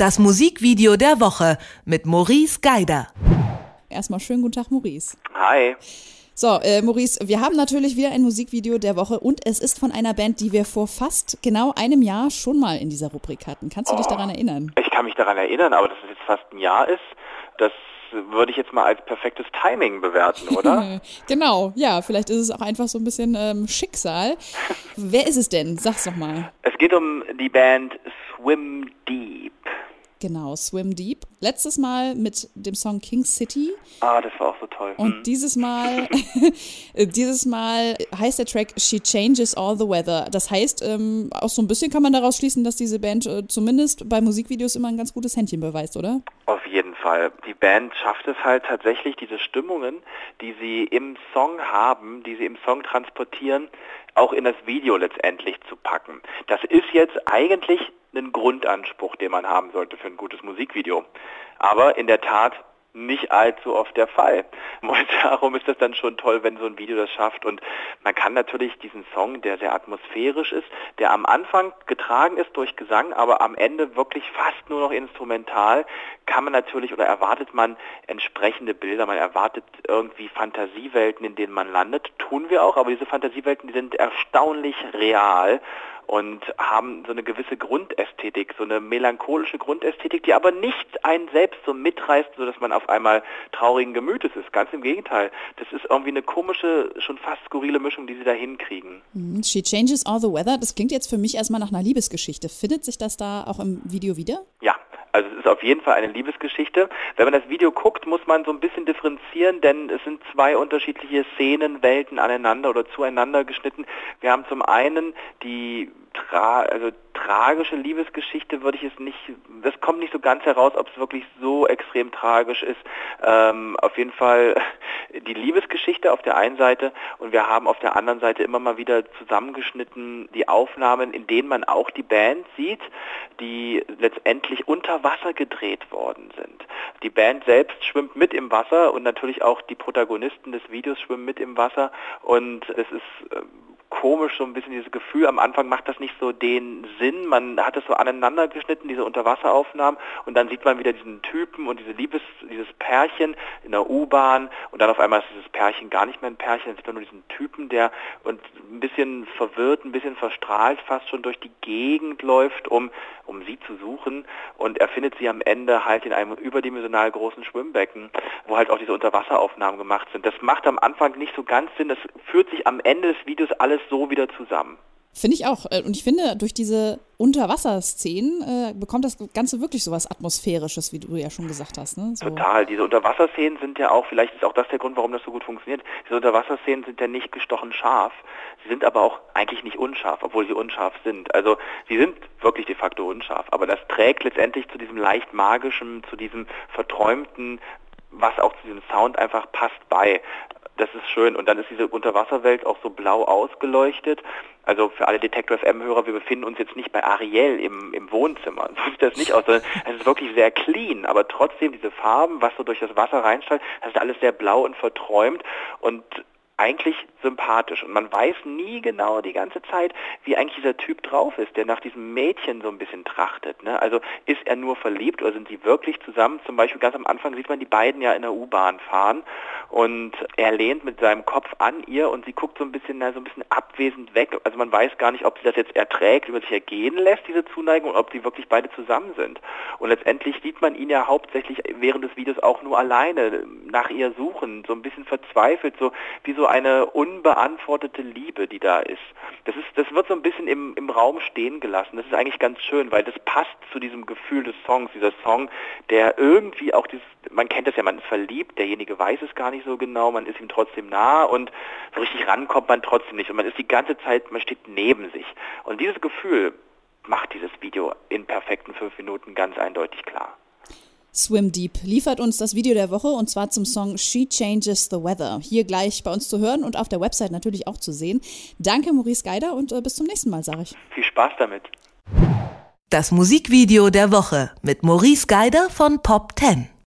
Das Musikvideo der Woche mit Maurice Geider. Erstmal schönen guten Tag, Maurice. Hi. So, äh, Maurice, wir haben natürlich wieder ein Musikvideo der Woche und es ist von einer Band, die wir vor fast genau einem Jahr schon mal in dieser Rubrik hatten. Kannst du dich daran erinnern? Ich kann mich daran erinnern, aber dass es jetzt fast ein Jahr ist, das würde ich jetzt mal als perfektes Timing bewerten, oder? genau, ja, vielleicht ist es auch einfach so ein bisschen ähm, Schicksal. Wer ist es denn? Sag's doch mal. Es geht um die Band Swim Deep. Genau, Swim Deep. Letztes Mal mit dem Song King City. Ah, das war auch so toll. Und Hm. dieses Mal, dieses Mal heißt der Track She Changes All the Weather. Das heißt, ähm, auch so ein bisschen kann man daraus schließen, dass diese Band äh, zumindest bei Musikvideos immer ein ganz gutes Händchen beweist, oder? Auf jeden Fall. Die Band schafft es halt tatsächlich, diese Stimmungen, die sie im Song haben, die sie im Song transportieren, auch in das Video letztendlich zu packen. Das ist jetzt eigentlich ein Grundanspruch, den man haben sollte für ein gutes Musikvideo. Aber in der Tat nicht allzu oft der Fall. Und darum ist das dann schon toll, wenn so ein Video das schafft. Und man kann natürlich diesen Song, der sehr atmosphärisch ist, der am Anfang getragen ist durch Gesang, aber am Ende wirklich fast nur noch instrumental, kann man natürlich oder erwartet man entsprechende Bilder, man erwartet irgendwie Fantasiewelten, in denen man landet. Tun wir auch, aber diese Fantasiewelten, die sind erstaunlich real und haben so eine gewisse Grundästhetik, so eine melancholische Grundästhetik, die aber nicht einen selbst so mitreißt, sodass man auf einmal traurigen Gemütes ist. Ganz im Gegenteil. Das ist irgendwie eine komische, schon fast skurrile Mischung, die sie da hinkriegen. Mhm. She Changes All the Weather. Das klingt jetzt für mich erstmal nach einer Liebesgeschichte. Findet sich das da auch im Video wieder? Ja, also es ist auf jeden Fall eine Liebesgeschichte. Wenn man das Video guckt, muss man so ein bisschen differenzieren, denn es sind zwei unterschiedliche Szenen, Welten aneinander oder zueinander geschnitten. Wir haben zum einen die tra also tragische Liebesgeschichte, würde ich es nicht, das kommt nicht so ganz heraus, ob es wirklich so extrem tragisch ist. Ähm, auf jeden Fall die Liebesgeschichte auf der einen Seite und wir haben auf der anderen Seite immer mal wieder zusammengeschnitten die Aufnahmen, in denen man auch die Band sieht, die letztendlich unter Wasser gedreht worden sind. Die Band selbst schwimmt mit im Wasser und natürlich auch die Protagonisten des Videos schwimmen mit im Wasser und es ist äh, komisch, so ein bisschen dieses Gefühl. Am Anfang macht das nicht so den Sinn. Man hat es so aneinander geschnitten, diese Unterwasseraufnahmen, und dann sieht man wieder diesen Typen und diese Liebes, dieses Pärchen in der U-Bahn und dann auf einmal ist dieses Pärchen gar nicht mehr ein Pärchen, dann sieht man nur diesen Typen, der und ein bisschen verwirrt, ein bisschen verstrahlt fast schon durch die Gegend läuft, um, um sie zu suchen und er findet sie am Ende halt in einem überdimensional großen Schwimmbecken, wo halt auch diese Unterwasseraufnahmen gemacht sind. Das macht am Anfang nicht so ganz Sinn, das führt sich am Ende des Videos alles so wieder zusammen. Finde ich auch. Äh, Und ich finde, durch diese Unterwasserszenen äh, bekommt das Ganze wirklich so was Atmosphärisches, wie du ja schon gesagt hast. Ne? So. Total. Diese Unterwasserszenen sind ja auch, vielleicht ist auch das der Grund, warum das so gut funktioniert. Diese Unterwasserszenen sind ja nicht gestochen scharf. Sie sind aber auch eigentlich nicht unscharf, obwohl sie unscharf sind. Also sie sind wirklich de facto unscharf. Aber das trägt letztendlich zu diesem leicht magischen, zu diesem verträumten, was auch zu diesem Sound einfach passt bei. Das ist schön. Und dann ist diese Unterwasserwelt auch so blau ausgeleuchtet. Also für alle Detektor FM-Hörer, wir befinden uns jetzt nicht bei Ariel im, im Wohnzimmer. So sieht das nicht aus, sondern es ist wirklich sehr clean. Aber trotzdem diese Farben, was so durch das Wasser reinstrahlt, das ist alles sehr blau und verträumt und eigentlich sympathisch. Und man weiß nie genau die ganze Zeit, wie eigentlich dieser Typ drauf ist, der nach diesem Mädchen so ein bisschen trachtet. Ne? Also ist er nur verliebt oder sind sie wirklich zusammen? Zum Beispiel ganz am Anfang sieht man die beiden ja in der U-Bahn fahren und er lehnt mit seinem Kopf an ihr und sie guckt so ein bisschen, na, so ein bisschen abwesend weg. Also man weiß gar nicht, ob sie das jetzt erträgt, über sich ergehen lässt, diese Zuneigung, ob sie wirklich beide zusammen sind. Und letztendlich sieht man ihn ja hauptsächlich während des Videos auch nur alleine nach ihr suchen, so ein bisschen verzweifelt, so wie so eine unbeantwortete Liebe, die da ist. Das ist, das wird so ein bisschen im, im Raum stehen gelassen. Das ist eigentlich ganz schön, weil das passt zu diesem Gefühl des Songs. Dieser Song, der irgendwie auch dieses, man kennt das ja, man ist verliebt, derjenige weiß es gar nicht so genau, man ist ihm trotzdem nah und so richtig rankommt man trotzdem nicht. Und man ist die ganze Zeit, man steht neben sich. Und dieses Gefühl macht dieses Video in perfekten fünf Minuten ganz eindeutig klar. Swim Deep liefert uns das Video der Woche und zwar zum Song She Changes the Weather. Hier gleich bei uns zu hören und auf der Website natürlich auch zu sehen. Danke, Maurice Geider, und äh, bis zum nächsten Mal, sage ich. Viel Spaß damit. Das Musikvideo der Woche mit Maurice Geider von Pop 10.